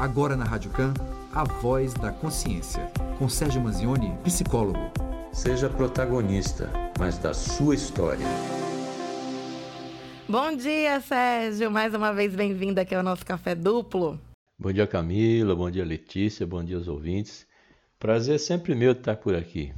Agora na Rádio Can, a voz da consciência, com Sérgio Manzioni, psicólogo. Seja protagonista, mas da sua história. Bom dia, Sérgio. Mais uma vez bem-vindo aqui ao nosso Café Duplo. Bom dia, Camila. Bom dia, Letícia. Bom dia aos ouvintes. Prazer sempre meu estar por aqui.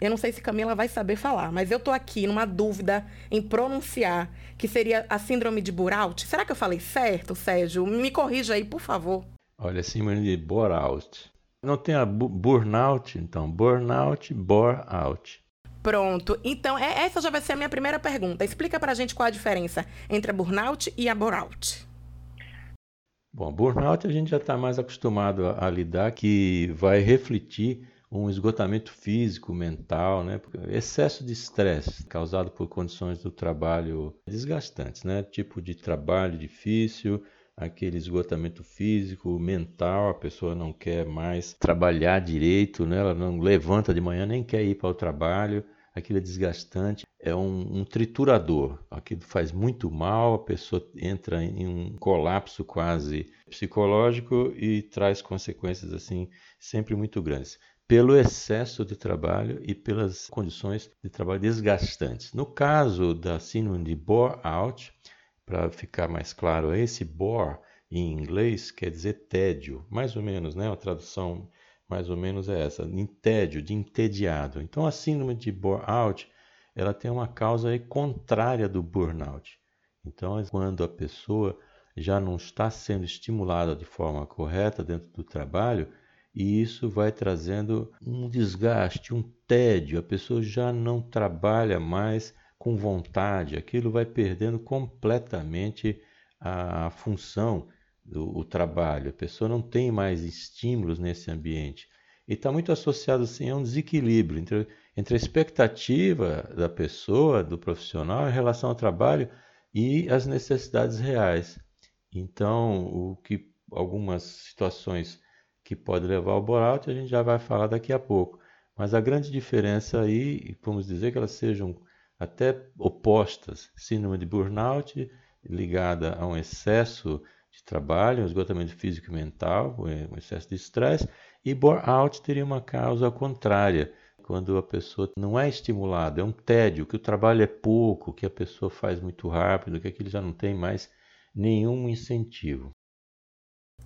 Eu não sei se Camila vai saber falar, mas eu tô aqui numa dúvida em pronunciar, que seria a síndrome de Burnout. Será que eu falei certo, Sérgio? Me corrija aí, por favor. Olha, síndrome de Burnout. Não tem a burnout, então. Burnout, bore-out. Pronto. Então, é, essa já vai ser a minha primeira pergunta. Explica pra gente qual a diferença entre a burnout e a bore-out. Bom, burnout a gente já está mais acostumado a, a lidar, que vai refletir um esgotamento físico, mental, né? excesso de estresse causado por condições do trabalho desgastantes, né? Tipo de trabalho difícil, aquele esgotamento físico, mental, a pessoa não quer mais trabalhar direito, né? Ela não levanta de manhã, nem quer ir para o trabalho, aquilo é desgastante, é um, um triturador, aquilo faz muito mal, a pessoa entra em um colapso quase psicológico e traz consequências assim sempre muito grandes pelo excesso de trabalho e pelas condições de trabalho desgastantes. No caso da síndrome de bore-out, para ficar mais claro, esse bore em inglês quer dizer tédio, mais ou menos, né? A tradução mais ou menos é essa, em tédio, de entediado. Então a síndrome de bore-out, ela tem uma causa contrária do burnout. Então, quando a pessoa já não está sendo estimulada de forma correta dentro do trabalho, e isso vai trazendo um desgaste, um tédio, a pessoa já não trabalha mais com vontade, aquilo vai perdendo completamente a função do trabalho, a pessoa não tem mais estímulos nesse ambiente. E está muito associado assim, a um desequilíbrio entre, entre a expectativa da pessoa, do profissional, em relação ao trabalho e as necessidades reais. Então, o que algumas situações que pode levar ao burnout, a gente já vai falar daqui a pouco. Mas a grande diferença aí, vamos dizer que elas sejam até opostas, síndrome de burnout ligada a um excesso de trabalho, um esgotamento físico e mental, um excesso de estresse, e burnout teria uma causa contrária, quando a pessoa não é estimulada, é um tédio, que o trabalho é pouco, que a pessoa faz muito rápido, que aquilo já não tem mais nenhum incentivo.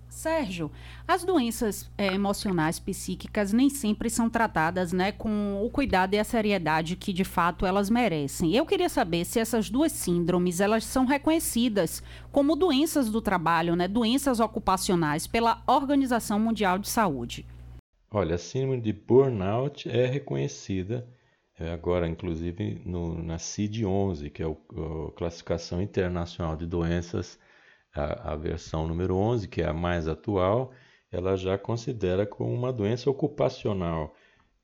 Sérgio, as doenças é, emocionais psíquicas nem sempre são tratadas né, com o cuidado e a seriedade que de fato elas merecem. Eu queria saber se essas duas síndromes elas são reconhecidas como doenças do trabalho, né, doenças ocupacionais pela Organização Mundial de Saúde. Olha, a síndrome de burnout é reconhecida é, agora, inclusive, no, na CID-11, que é a Classificação Internacional de Doenças a, a versão número 11, que é a mais atual, ela já considera como uma doença ocupacional.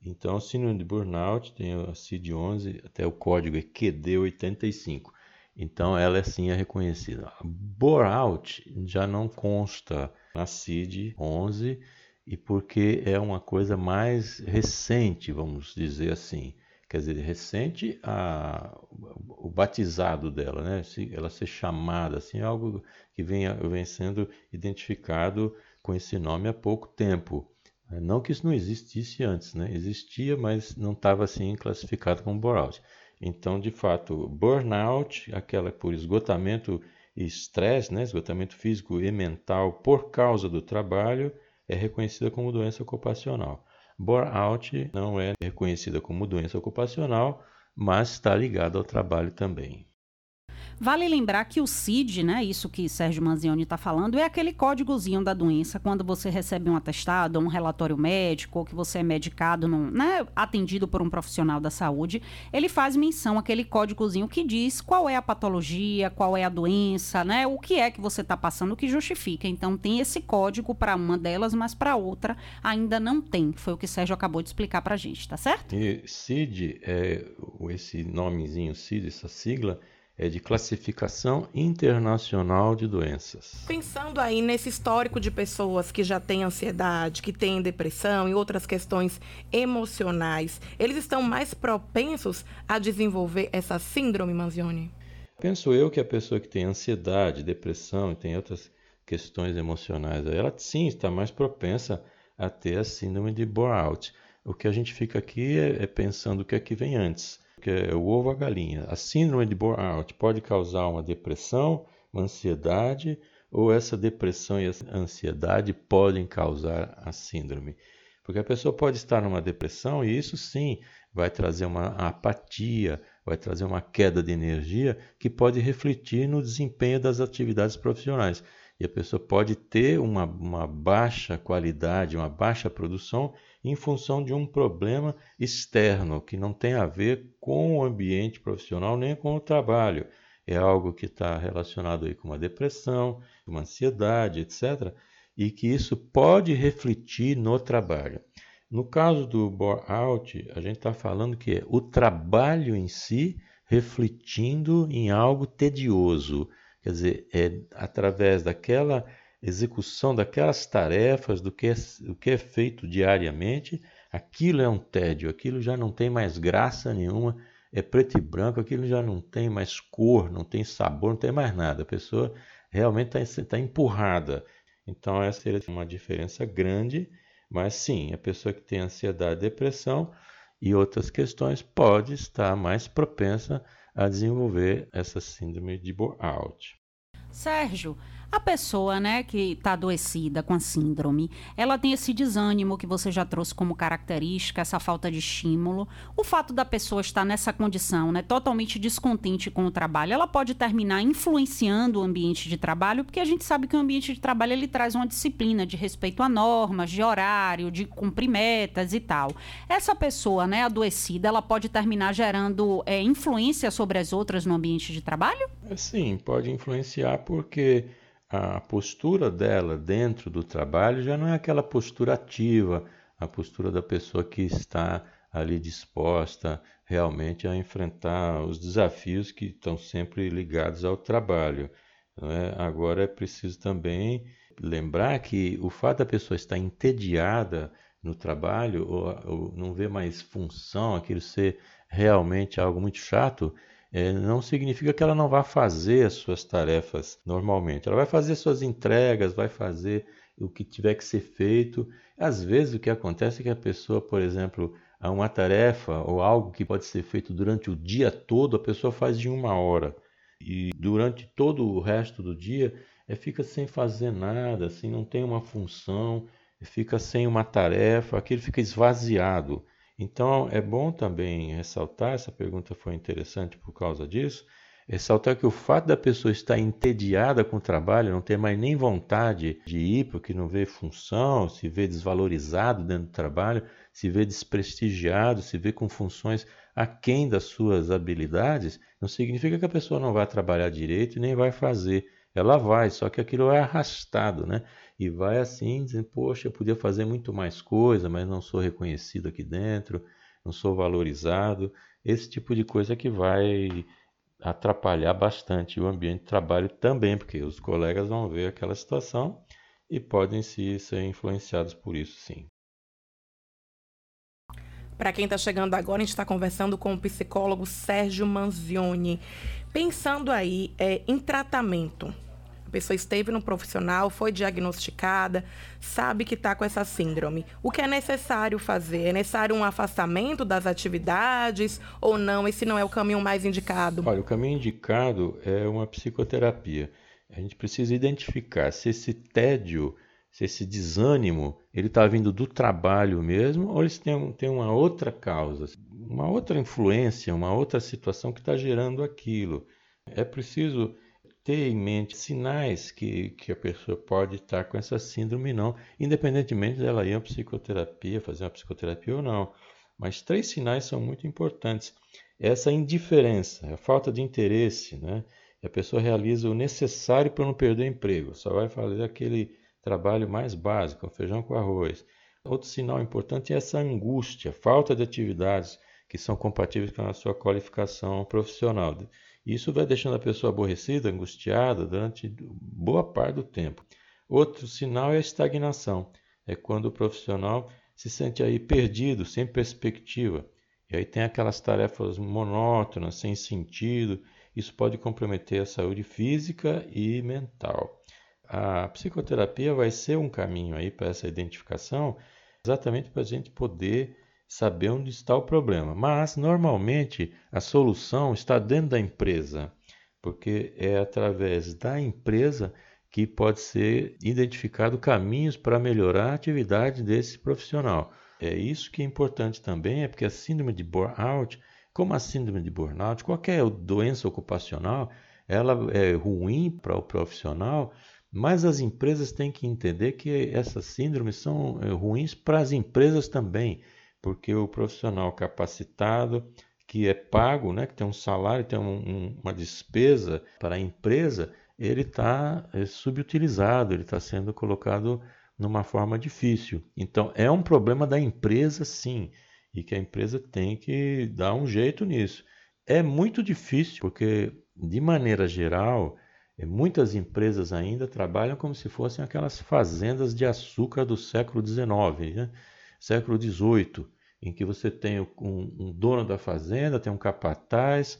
Então, síndrome de burnout tem a CID-11, até o código é QD85. Então, ela é sim é reconhecida. A bore-out já não consta na CID-11 e porque é uma coisa mais recente, vamos dizer assim quer dizer, recente a, o batizado dela, né? ela ser chamada assim, é algo que vem, vem sendo identificado com esse nome há pouco tempo. Não que isso não existisse antes, né? existia, mas não estava assim classificado como burnout. Então, de fato, burnout, aquela por esgotamento e estresse, né? esgotamento físico e mental por causa do trabalho, é reconhecida como doença ocupacional. Burnout não é reconhecida como doença ocupacional, mas está ligada ao trabalho também. Vale lembrar que o CID, né, isso que Sérgio Manzioni está falando, é aquele códigozinho da doença quando você recebe um atestado, um relatório médico, ou que você é medicado, num, né, atendido por um profissional da saúde, ele faz menção aquele códigozinho que diz qual é a patologia, qual é a doença, né, o que é que você está passando, o que justifica. Então tem esse código para uma delas, mas para outra ainda não tem. Foi o que Sérgio acabou de explicar para a gente, tá certo? E CID, é, esse nomezinho CID, essa sigla, é de classificação internacional de doenças. Pensando aí nesse histórico de pessoas que já têm ansiedade, que têm depressão e outras questões emocionais, eles estão mais propensos a desenvolver essa síndrome, Manzioni? Penso eu que a pessoa que tem ansiedade, depressão e tem outras questões emocionais, ela sim está mais propensa a ter a síndrome de burnout. O que a gente fica aqui é, é pensando o que é que vem antes, que é o ovo a galinha. A síndrome de burnout pode causar uma depressão, uma ansiedade, ou essa depressão e essa ansiedade podem causar a síndrome. Porque a pessoa pode estar numa depressão e isso sim vai trazer uma apatia, vai trazer uma queda de energia que pode refletir no desempenho das atividades profissionais. E a pessoa pode ter uma, uma baixa qualidade, uma baixa produção em função de um problema externo que não tem a ver com o ambiente profissional nem com o trabalho. É algo que está relacionado aí com uma depressão, uma ansiedade, etc. E que isso pode refletir no trabalho. No caso do bore-out, a gente está falando que é o trabalho em si refletindo em algo tedioso. Quer dizer, é através daquela execução daquelas tarefas, do que é, do que é feito diariamente, aquilo é um tédio, aquilo já não tem mais graça nenhuma, é preto e branco, aquilo já não tem mais cor, não tem sabor, não tem mais nada. A pessoa realmente está tá empurrada. Então, essa seria uma diferença grande mas sim, a pessoa que tem ansiedade, depressão e outras questões pode estar mais propensa a desenvolver essa síndrome de burnout. Sérgio, a pessoa, né, que está adoecida com a síndrome, ela tem esse desânimo que você já trouxe como característica, essa falta de estímulo. O fato da pessoa estar nessa condição, né, totalmente descontente com o trabalho, ela pode terminar influenciando o ambiente de trabalho, porque a gente sabe que o ambiente de trabalho ele traz uma disciplina de respeito a normas, de horário, de cumprir metas e tal. Essa pessoa, né, adoecida, ela pode terminar gerando é, influência sobre as outras no ambiente de trabalho? Sim, pode influenciar porque a postura dela dentro do trabalho já não é aquela postura ativa, a postura da pessoa que está ali disposta realmente a enfrentar os desafios que estão sempre ligados ao trabalho. É? Agora é preciso também lembrar que o fato da pessoa estar entediada no trabalho ou, ou não ver mais função, aquilo ser realmente algo muito chato, é, não significa que ela não vá fazer as suas tarefas normalmente. Ela vai fazer suas entregas, vai fazer o que tiver que ser feito. Às vezes o que acontece é que a pessoa, por exemplo, há uma tarefa ou algo que pode ser feito durante o dia todo, a pessoa faz em uma hora. E durante todo o resto do dia é, fica sem fazer nada, assim, não tem uma função, fica sem uma tarefa, aquilo fica esvaziado. Então é bom também ressaltar, essa pergunta foi interessante por causa disso, ressaltar que o fato da pessoa estar entediada com o trabalho, não ter mais nem vontade de ir porque não vê função, se vê desvalorizado dentro do trabalho, se vê desprestigiado, se vê com funções aquém das suas habilidades, não significa que a pessoa não vai trabalhar direito e nem vai fazer. Ela vai, só que aquilo é arrastado, né? E vai assim dizendo, poxa, eu podia fazer muito mais coisa, mas não sou reconhecido aqui dentro, não sou valorizado. Esse tipo de coisa que vai atrapalhar bastante o ambiente de trabalho também, porque os colegas vão ver aquela situação e podem se ser influenciados por isso, sim. Para quem está chegando agora, a gente está conversando com o psicólogo Sérgio Manzioni. Pensando aí é, em tratamento, pessoa esteve no profissional, foi diagnosticada, sabe que está com essa síndrome. O que é necessário fazer? É necessário um afastamento das atividades ou não? Esse não é o caminho mais indicado? Olha, o caminho indicado é uma psicoterapia. A gente precisa identificar se esse tédio, se esse desânimo, ele está vindo do trabalho mesmo ou ele tem, tem uma outra causa, uma outra influência, uma outra situação que está gerando aquilo. É preciso ter em mente sinais que, que a pessoa pode estar com essa síndrome não, independentemente dela ir à psicoterapia, fazer uma psicoterapia ou não. Mas três sinais são muito importantes. Essa indiferença, a falta de interesse, né? a pessoa realiza o necessário para não perder emprego, só vai fazer aquele trabalho mais básico, feijão com arroz. Outro sinal importante é essa angústia, falta de atividades que são compatíveis com a sua qualificação profissional. Isso vai deixando a pessoa aborrecida, angustiada durante boa parte do tempo. Outro sinal é a estagnação. É quando o profissional se sente aí perdido, sem perspectiva. E aí tem aquelas tarefas monótonas, sem sentido. Isso pode comprometer a saúde física e mental. A psicoterapia vai ser um caminho aí para essa identificação, exatamente para a gente poder saber onde está o problema. Mas, normalmente, a solução está dentro da empresa, porque é através da empresa que pode ser identificado caminhos para melhorar a atividade desse profissional. É isso que é importante também, é porque a síndrome de burnout, como a síndrome de burnout, qualquer doença ocupacional, ela é ruim para o profissional, mas as empresas têm que entender que essas síndromes são é, ruins para as empresas também, porque o profissional capacitado, que é pago, né, que tem um salário, tem um, um, uma despesa para a empresa, ele está é, subutilizado, ele está sendo colocado numa forma difícil. Então, é um problema da empresa, sim, e que a empresa tem que dar um jeito nisso. É muito difícil, porque, de maneira geral, é, muitas empresas ainda trabalham como se fossem aquelas fazendas de açúcar do século XIX, né? Século XVIII, em que você tem um, um dono da fazenda, tem um capataz,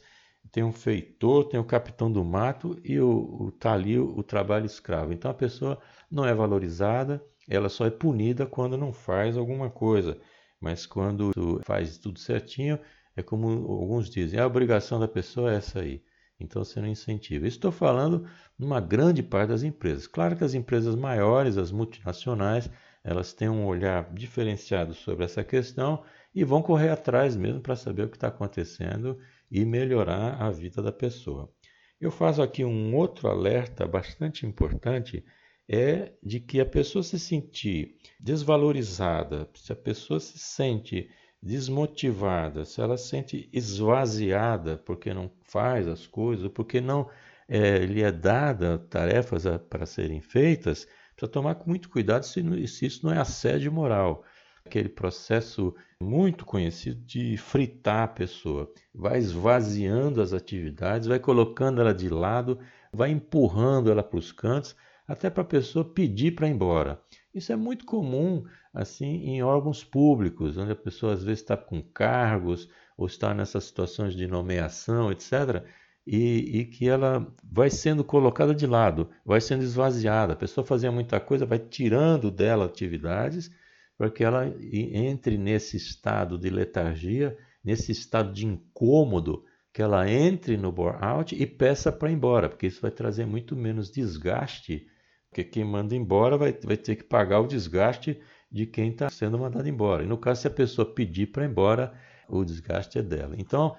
tem um feitor, tem o capitão do mato e o, o, tá ali o, o trabalho escravo. Então a pessoa não é valorizada, ela só é punida quando não faz alguma coisa. Mas quando faz tudo certinho, é como alguns dizem, a obrigação da pessoa é essa aí. Então você não incentiva. Estou falando numa grande parte das empresas. Claro que as empresas maiores, as multinacionais, elas têm um olhar diferenciado sobre essa questão e vão correr atrás mesmo para saber o que está acontecendo e melhorar a vida da pessoa. Eu faço aqui um outro alerta bastante importante, é de que a pessoa se sentir desvalorizada, se a pessoa se sente desmotivada, se ela se sente esvaziada porque não faz as coisas, porque não é, lhe é dada tarefas para serem feitas, precisa tomar muito cuidado se, se isso não é assédio moral aquele processo muito conhecido de fritar a pessoa. Vai esvaziando as atividades, vai colocando ela de lado, vai empurrando ela para os cantos, até para a pessoa pedir para ir embora. Isso é muito comum assim em órgãos públicos, onde a pessoa às vezes está com cargos ou está nessas situações de nomeação, etc. E, e, que ela vai sendo colocada de lado, vai sendo esvaziada. A pessoa fazia muita coisa, vai tirando dela atividades para que ela entre nesse estado de letargia, nesse estado de incômodo, que ela entre no burnout e peça para ir embora, porque isso vai trazer muito menos desgaste, porque quem manda embora vai, vai ter que pagar o desgaste de quem está sendo mandado embora. E no caso, se a pessoa pedir para ir embora, o desgaste é dela. Então,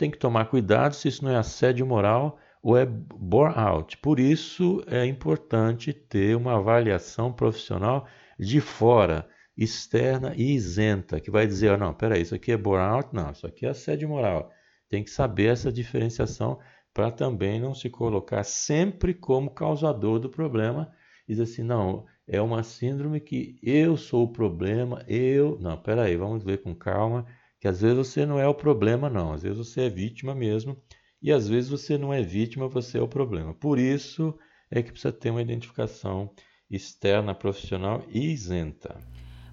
tem que tomar cuidado se isso não é assédio moral ou é burnout. Por isso, é importante ter uma avaliação profissional de fora, externa e isenta, que vai dizer, oh, não, peraí, isso aqui é burnout, não, isso aqui é assédio moral. Tem que saber essa diferenciação para também não se colocar sempre como causador do problema e dizer assim, não, é uma síndrome que eu sou o problema, eu... Não, peraí, vamos ver com calma, que às vezes você não é o problema, não, às vezes você é vítima mesmo, e às vezes você não é vítima, você é o problema. Por isso é que precisa ter uma identificação externa, profissional e isenta.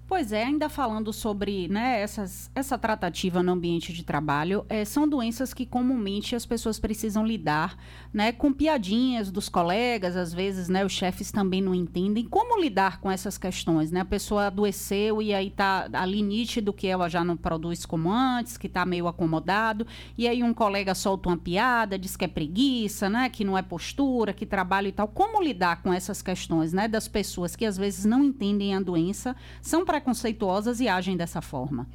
Pois é, ainda falando sobre né, essas, essa tratativa no ambiente de trabalho, é, são doenças que comumente as pessoas precisam lidar né, com piadinhas dos colegas, às vezes né, os chefes também não entendem como lidar com essas questões. Né? A pessoa adoeceu e aí está ali nítido que ela já não produz como antes, que está meio acomodado, e aí um colega solta uma piada, diz que é preguiça, né, que não é postura, que trabalho e tal. Como lidar com essas questões né, das pessoas que às vezes não entendem a doença, são preconceituosas e agem dessa forma?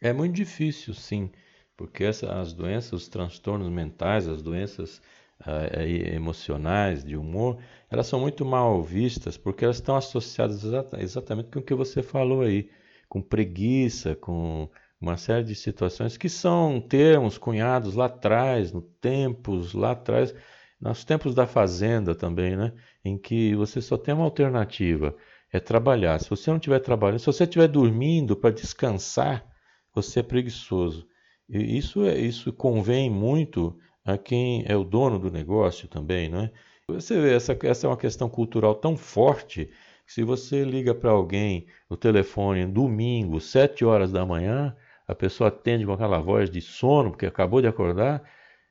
É muito difícil, sim, porque essa, as doenças, os transtornos mentais, as doenças uh, emocionais, de humor, elas são muito mal vistas porque elas estão associadas exatamente com o que você falou aí, com preguiça, com uma série de situações que são termos cunhados lá atrás, no tempos lá atrás, nos tempos da fazenda também, né? Em que você só tem uma alternativa é trabalhar. Se você não estiver trabalhando, se você estiver dormindo para descansar, você é preguiçoso. E isso, é, isso convém muito a quem é o dono do negócio também, não é? Você vê, essa, essa é uma questão cultural tão forte que se você liga para alguém no telefone domingo, sete horas da manhã, a pessoa atende com aquela voz de sono, porque acabou de acordar,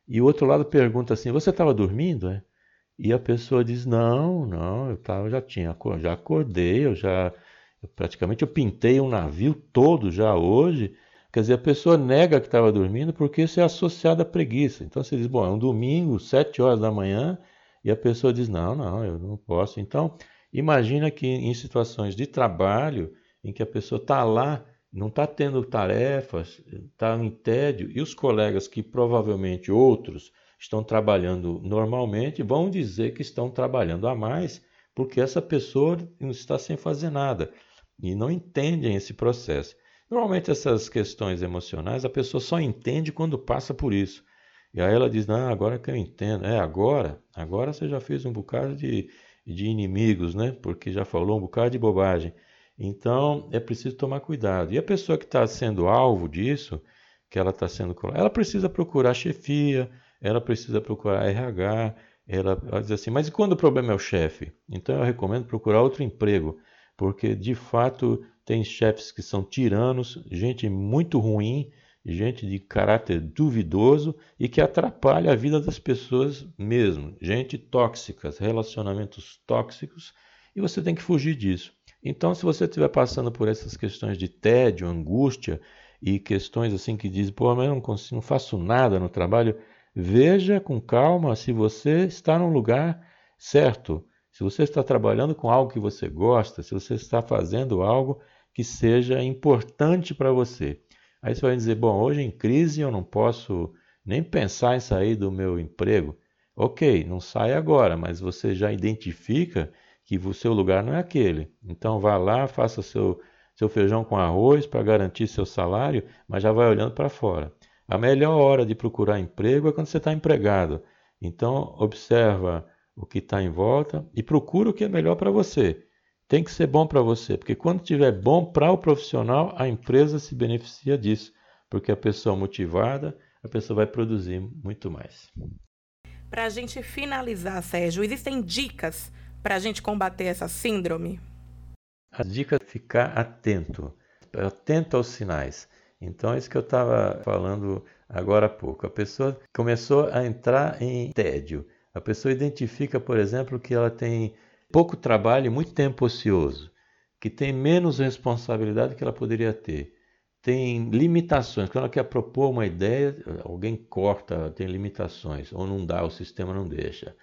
e o outro lado pergunta assim: Você estava dormindo? É? E a pessoa diz: Não, não, eu tava, já tinha, já acordei, eu já eu, praticamente eu pintei um navio todo já hoje. Quer dizer, a pessoa nega que estava dormindo porque isso é associado à preguiça. Então você diz: Bom, é um domingo, sete horas da manhã, e a pessoa diz: Não, não, eu não posso. Então, imagina que em situações de trabalho, em que a pessoa está lá, não está tendo tarefas, está em tédio, e os colegas que provavelmente outros estão trabalhando normalmente, vão dizer que estão trabalhando a mais, porque essa pessoa não está sem fazer nada e não entendem esse processo. Normalmente essas questões emocionais a pessoa só entende quando passa por isso. E aí ela diz: "Não, agora que eu entendo". É, agora, agora você já fez um bocado de, de inimigos, né? Porque já falou um bocado de bobagem. Então é preciso tomar cuidado. E a pessoa que está sendo alvo disso, que ela está sendo, ela precisa procurar chefia, ela precisa procurar RH, ela, ela diz assim, mas e quando o problema é o chefe? Então eu recomendo procurar outro emprego, porque de fato tem chefes que são tiranos, gente muito ruim, gente de caráter duvidoso e que atrapalha a vida das pessoas mesmo, gente tóxicas, relacionamentos tóxicos, e você tem que fugir disso. Então, se você estiver passando por essas questões de tédio, angústia e questões assim que diz, pô, mas eu não, consigo, não faço nada no trabalho, Veja com calma se você está no lugar certo, se você está trabalhando com algo que você gosta, se você está fazendo algo que seja importante para você. Aí você vai dizer: bom, hoje em crise eu não posso nem pensar em sair do meu emprego. Ok, não sai agora, mas você já identifica que o seu lugar não é aquele. Então vá lá, faça seu, seu feijão com arroz para garantir seu salário, mas já vai olhando para fora. A melhor hora de procurar emprego é quando você está empregado. Então, observa o que está em volta e procura o que é melhor para você. Tem que ser bom para você, porque quando estiver bom para o profissional, a empresa se beneficia disso, porque a pessoa motivada, a pessoa vai produzir muito mais. Para a gente finalizar, Sérgio, existem dicas para a gente combater essa síndrome? A dica é ficar atento, atento aos sinais. Então, isso que eu estava falando agora há pouco. A pessoa começou a entrar em tédio. A pessoa identifica, por exemplo, que ela tem pouco trabalho e muito tempo ocioso, que tem menos responsabilidade que ela poderia ter. Tem limitações. Quando ela quer propor uma ideia, alguém corta, tem limitações, ou não dá, o sistema não deixa.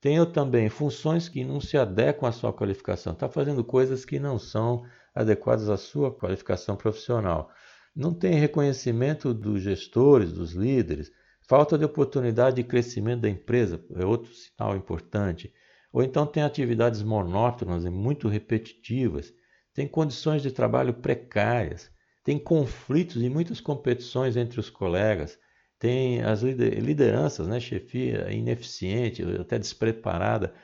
Tenho também funções que não se adequam à sua qualificação. Está fazendo coisas que não são adequadas à sua qualificação profissional. Não tem reconhecimento dos gestores, dos líderes, falta de oportunidade de crescimento da empresa é outro sinal importante. Ou então tem atividades monótonas e muito repetitivas, tem condições de trabalho precárias, tem conflitos e muitas competições entre os colegas, tem as lideranças, né, chefia ineficiente, até despreparada,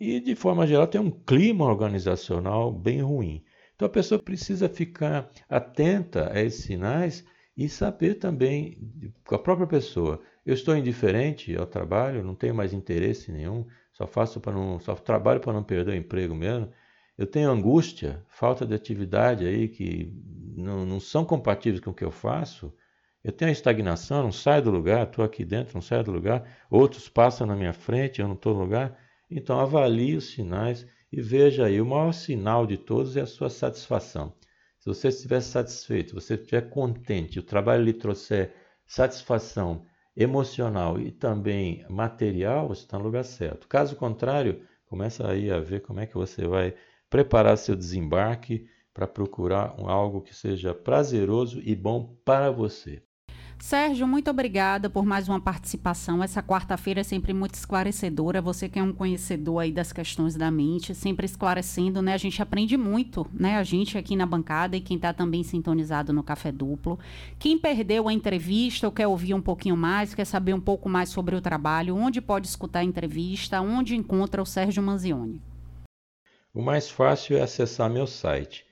e de forma geral tem um clima organizacional bem ruim. Então a pessoa precisa ficar atenta a esses sinais e saber também com a própria pessoa. Eu estou indiferente ao trabalho, não tenho mais interesse nenhum, só faço para não, só trabalho para não perder o emprego mesmo. Eu tenho angústia, falta de atividade aí que não, não são compatíveis com o que eu faço. Eu tenho a estagnação, não saio do lugar, estou aqui dentro, não saio do lugar. Outros passam na minha frente, eu não estou no lugar. Então avalie os sinais e veja aí, o maior sinal de todos é a sua satisfação. Se você estiver satisfeito, você estiver contente, o trabalho lhe trouxer satisfação emocional e também material, você está no lugar certo. Caso contrário, começa aí a ver como é que você vai preparar seu desembarque para procurar algo que seja prazeroso e bom para você. Sérgio, muito obrigada por mais uma participação. Essa quarta-feira é sempre muito esclarecedora. Você que é um conhecedor aí das questões da mente, sempre esclarecendo, né? A gente aprende muito, né? A gente aqui na bancada e quem está também sintonizado no Café Duplo. Quem perdeu a entrevista ou quer ouvir um pouquinho mais, quer saber um pouco mais sobre o trabalho, onde pode escutar a entrevista, onde encontra o Sérgio Manzioni? O mais fácil é acessar meu site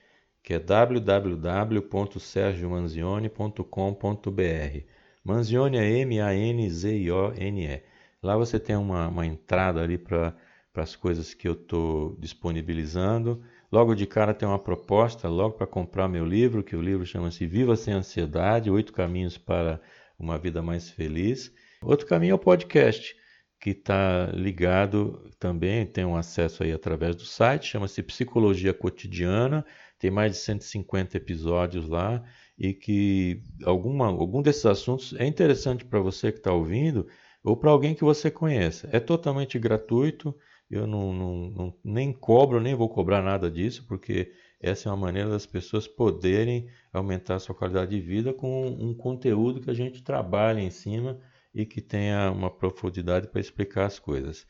que é www.sergiomanzione.com.br. Manzione é M-A-N-Z-I-O-N-E. Lá você tem uma, uma entrada ali para as coisas que eu estou disponibilizando. Logo de cara tem uma proposta, logo para comprar meu livro, que o livro chama-se Viva Sem Ansiedade, Oito Caminhos para uma Vida Mais Feliz. Outro caminho é o podcast, que está ligado também, tem um acesso aí através do site, chama-se Psicologia Cotidiana, tem mais de 150 episódios lá e que alguma, algum desses assuntos é interessante para você que está ouvindo ou para alguém que você conheça. É totalmente gratuito, eu não, não, não, nem cobro, nem vou cobrar nada disso, porque essa é uma maneira das pessoas poderem aumentar a sua qualidade de vida com um conteúdo que a gente trabalha em cima e que tenha uma profundidade para explicar as coisas.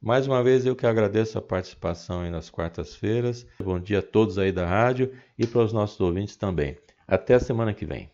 Mais uma vez eu que agradeço a participação aí nas quartas-feiras. Bom dia a todos aí da rádio e para os nossos ouvintes também. Até a semana que vem.